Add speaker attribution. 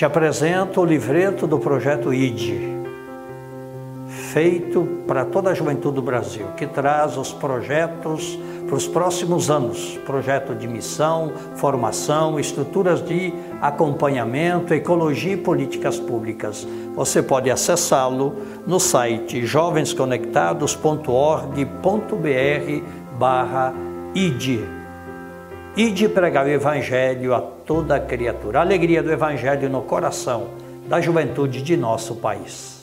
Speaker 1: Te apresento o livreto do projeto ID, feito para toda a juventude do Brasil, que traz os projetos para os próximos anos projeto de missão, formação, estruturas de acompanhamento, ecologia e políticas públicas. Você pode acessá-lo no site jovensconectados.org.br id. Ide pregar o Evangelho a toda criatura. A alegria do Evangelho no coração da juventude de nosso país.